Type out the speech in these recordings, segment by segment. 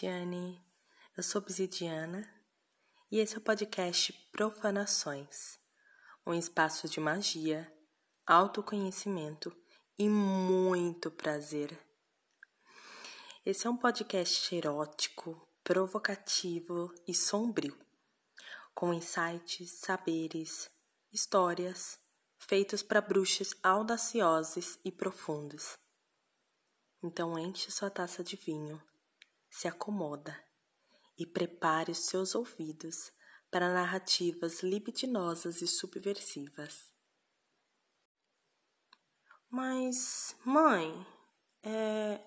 Bruxiane. Eu sou Obsidiana e esse é o podcast Profanações um espaço de magia, autoconhecimento e muito prazer. Esse é um podcast erótico, provocativo e sombrio, com insights, saberes, histórias feitos para bruxas audaciosas e profundas. Então enche sua taça de vinho, se acomoda e prepare os seus ouvidos para narrativas libidinosas e subversivas. Mas, mãe, é.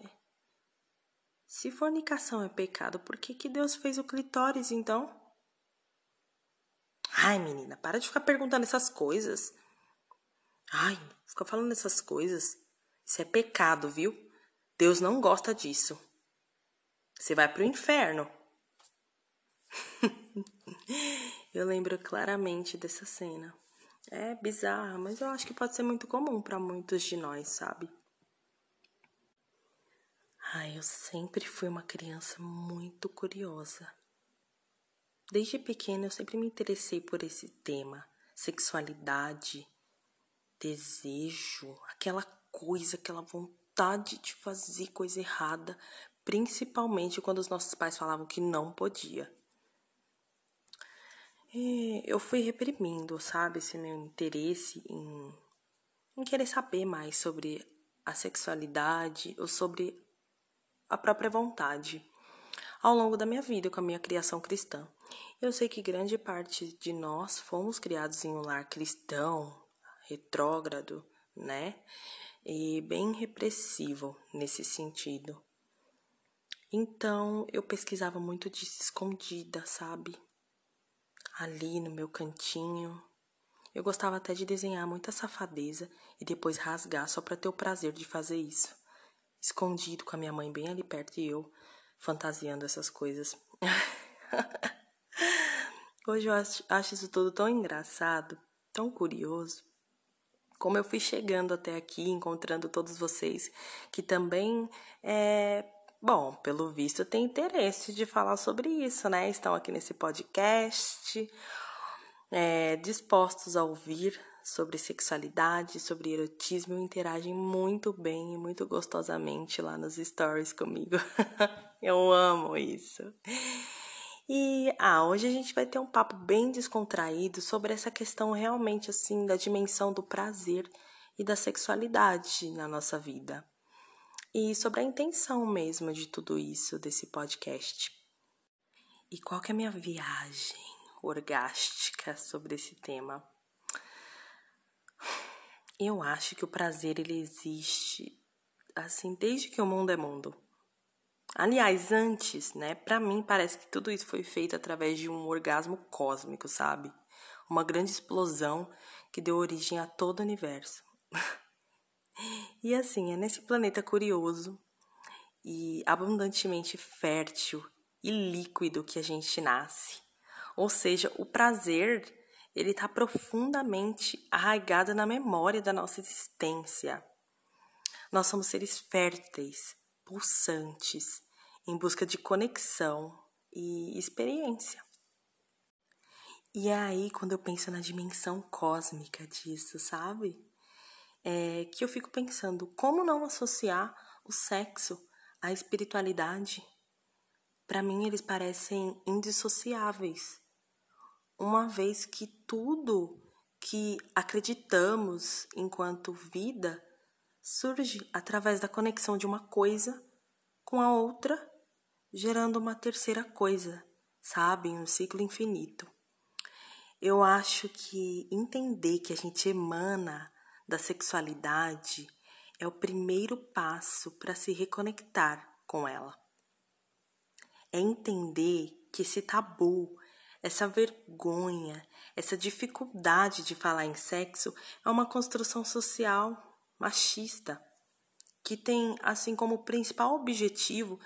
Se fornicação é pecado, por que, que Deus fez o clitóris então? Ai, menina, para de ficar perguntando essas coisas. Ai, fica falando essas coisas. Isso é pecado, viu? Deus não gosta disso. Você vai pro inferno. eu lembro claramente dessa cena. É bizarra, mas eu acho que pode ser muito comum para muitos de nós, sabe? Ai, eu sempre fui uma criança muito curiosa. Desde pequena eu sempre me interessei por esse tema, sexualidade, desejo, aquela coisa, aquela vontade de fazer coisa errada, principalmente quando os nossos pais falavam que não podia. E eu fui reprimindo, sabe, esse meu interesse em, em querer saber mais sobre a sexualidade ou sobre a própria vontade ao longo da minha vida com a minha criação cristã. Eu sei que grande parte de nós fomos criados em um lar cristão, retrógrado, né? E bem repressivo nesse sentido. Então, eu pesquisava muito disso escondida, sabe? ali no meu cantinho. Eu gostava até de desenhar muita safadeza e depois rasgar só para ter o prazer de fazer isso. Escondido com a minha mãe bem ali perto e eu fantasiando essas coisas. Hoje eu acho, acho isso tudo tão engraçado, tão curioso. Como eu fui chegando até aqui, encontrando todos vocês que também é, Bom, pelo visto tem interesse de falar sobre isso, né? Estão aqui nesse podcast, é, dispostos a ouvir sobre sexualidade, sobre erotismo, interagem muito bem e muito gostosamente lá nos stories comigo. Eu amo isso. E ah, hoje a gente vai ter um papo bem descontraído sobre essa questão realmente assim da dimensão do prazer e da sexualidade na nossa vida e sobre a intenção mesmo de tudo isso, desse podcast. E qual que é a minha viagem orgástica sobre esse tema? Eu acho que o prazer ele existe assim desde que o mundo é mundo. Aliás, antes, né? Para mim parece que tudo isso foi feito através de um orgasmo cósmico, sabe? Uma grande explosão que deu origem a todo o universo. E assim, é nesse planeta curioso e abundantemente fértil e líquido que a gente nasce. Ou seja, o prazer, ele está profundamente arraigado na memória da nossa existência. Nós somos seres férteis, pulsantes, em busca de conexão e experiência. E é aí quando eu penso na dimensão cósmica disso, sabe? É, que eu fico pensando como não associar o sexo à espiritualidade. Para mim, eles parecem indissociáveis, uma vez que tudo que acreditamos enquanto vida surge através da conexão de uma coisa com a outra, gerando uma terceira coisa, sabe? Um ciclo infinito. Eu acho que entender que a gente emana da sexualidade é o primeiro passo para se reconectar com ela. É entender que esse tabu, essa vergonha, essa dificuldade de falar em sexo é uma construção social machista que tem assim como principal objetivo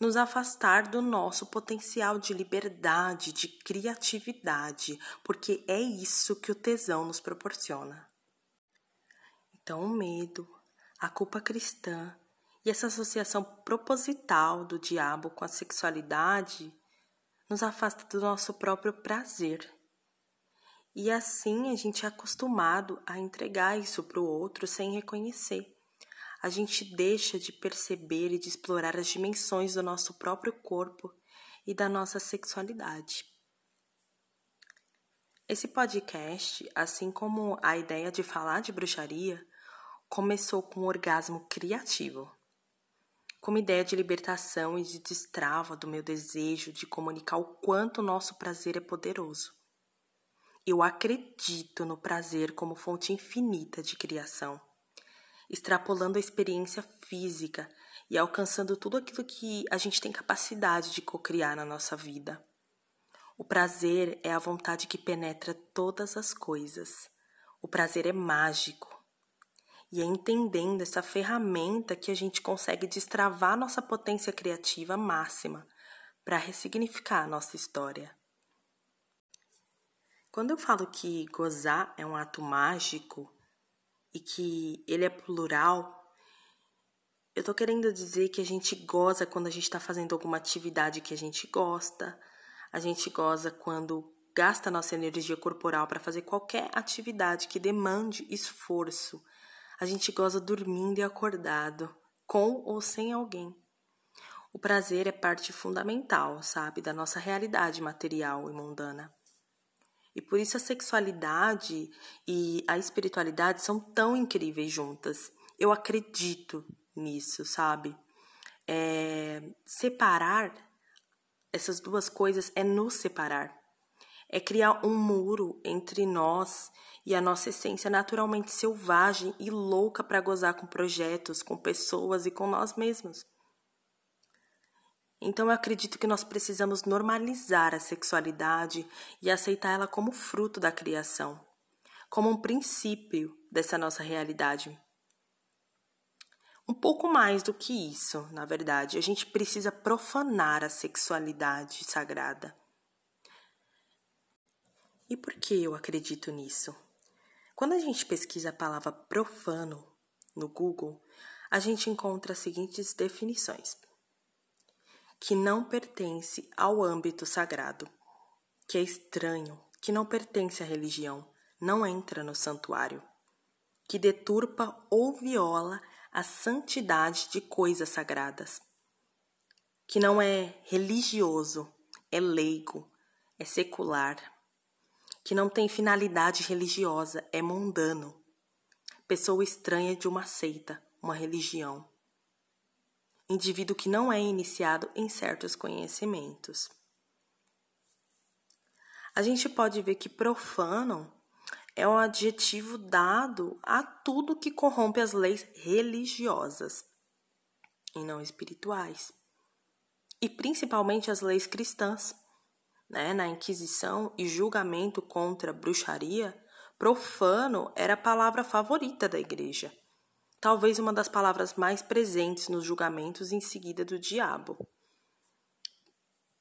nos afastar do nosso potencial de liberdade, de criatividade, porque é isso que o tesão nos proporciona. Então, o medo, a culpa cristã E essa associação proposital do diabo com a sexualidade nos afasta do nosso próprio prazer. E assim a gente é acostumado a entregar isso para o outro sem reconhecer. A gente deixa de perceber e de explorar as dimensões do nosso próprio corpo e da nossa sexualidade. Esse podcast, assim como a ideia de falar de bruxaria, começou com um orgasmo criativo como ideia de libertação e de destrava do meu desejo de comunicar o quanto o nosso prazer é poderoso. Eu acredito no prazer como fonte infinita de criação, extrapolando a experiência física e alcançando tudo aquilo que a gente tem capacidade de cocriar na nossa vida. O prazer é a vontade que penetra todas as coisas. O prazer é mágico. E é entendendo essa ferramenta que a gente consegue destravar nossa potência criativa máxima para ressignificar a nossa história. Quando eu falo que gozar é um ato mágico e que ele é plural, eu tô querendo dizer que a gente goza quando a gente está fazendo alguma atividade que a gente gosta, a gente goza quando gasta nossa energia corporal para fazer qualquer atividade que demande esforço a gente goza dormindo e acordado, com ou sem alguém. O prazer é parte fundamental, sabe, da nossa realidade material e mundana. E por isso a sexualidade e a espiritualidade são tão incríveis juntas. Eu acredito nisso, sabe? É, separar essas duas coisas é nos separar. É criar um muro entre nós e a nossa essência naturalmente selvagem e louca para gozar com projetos, com pessoas e com nós mesmos. Então eu acredito que nós precisamos normalizar a sexualidade e aceitar ela como fruto da criação, como um princípio dessa nossa realidade. Um pouco mais do que isso, na verdade, a gente precisa profanar a sexualidade sagrada. E por que eu acredito nisso? Quando a gente pesquisa a palavra profano no Google, a gente encontra as seguintes definições: que não pertence ao âmbito sagrado, que é estranho, que não pertence à religião, não entra no santuário, que deturpa ou viola a santidade de coisas sagradas, que não é religioso, é leigo, é secular que não tem finalidade religiosa, é mundano, pessoa estranha de uma seita, uma religião, indivíduo que não é iniciado em certos conhecimentos. A gente pode ver que profano é um adjetivo dado a tudo que corrompe as leis religiosas e não espirituais, e principalmente as leis cristãs né, na Inquisição e julgamento contra bruxaria, profano era a palavra favorita da igreja, talvez uma das palavras mais presentes nos julgamentos em seguida do diabo.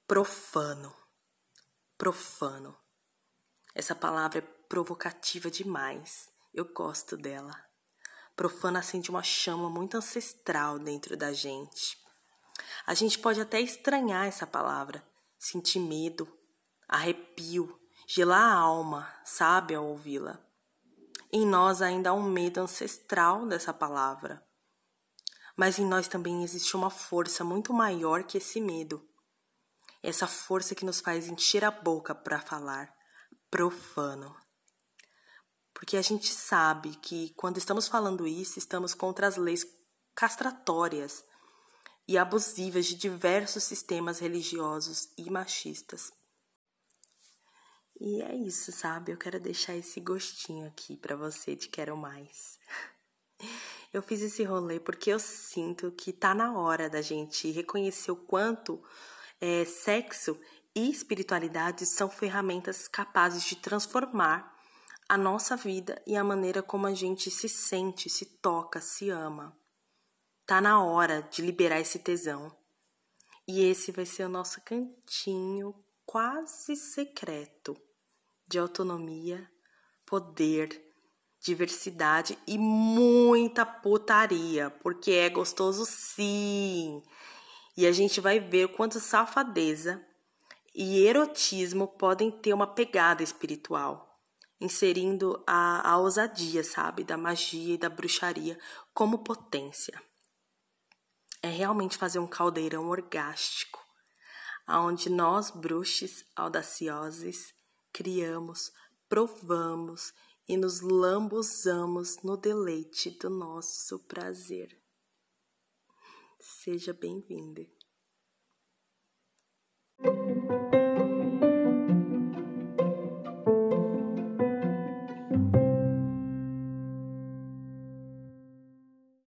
Profano. Profano. Essa palavra é provocativa demais. Eu gosto dela. Profano acende uma chama muito ancestral dentro da gente. A gente pode até estranhar essa palavra, sentir medo, arrepio, gelar a alma, sabe, ao ouvi-la. Em nós ainda há um medo ancestral dessa palavra. Mas em nós também existe uma força muito maior que esse medo. Essa força que nos faz encher a boca para falar profano. Porque a gente sabe que quando estamos falando isso, estamos contra as leis castratórias e abusivas de diversos sistemas religiosos e machistas. E é isso, sabe? Eu quero deixar esse gostinho aqui para você de quero mais. Eu fiz esse rolê porque eu sinto que tá na hora da gente reconhecer o quanto é, sexo e espiritualidade são ferramentas capazes de transformar a nossa vida e a maneira como a gente se sente, se toca, se ama. Tá na hora de liberar esse tesão. E esse vai ser o nosso cantinho quase secreto de autonomia, poder, diversidade e muita putaria, porque é gostoso sim. E a gente vai ver quanto safadeza e erotismo podem ter uma pegada espiritual, inserindo a, a ousadia, sabe, da magia e da bruxaria como potência. É realmente fazer um caldeirão orgástico, aonde nós, bruxos audaciosos, criamos, provamos e nos lambuzamos no deleite do nosso prazer. Seja bem-vinda.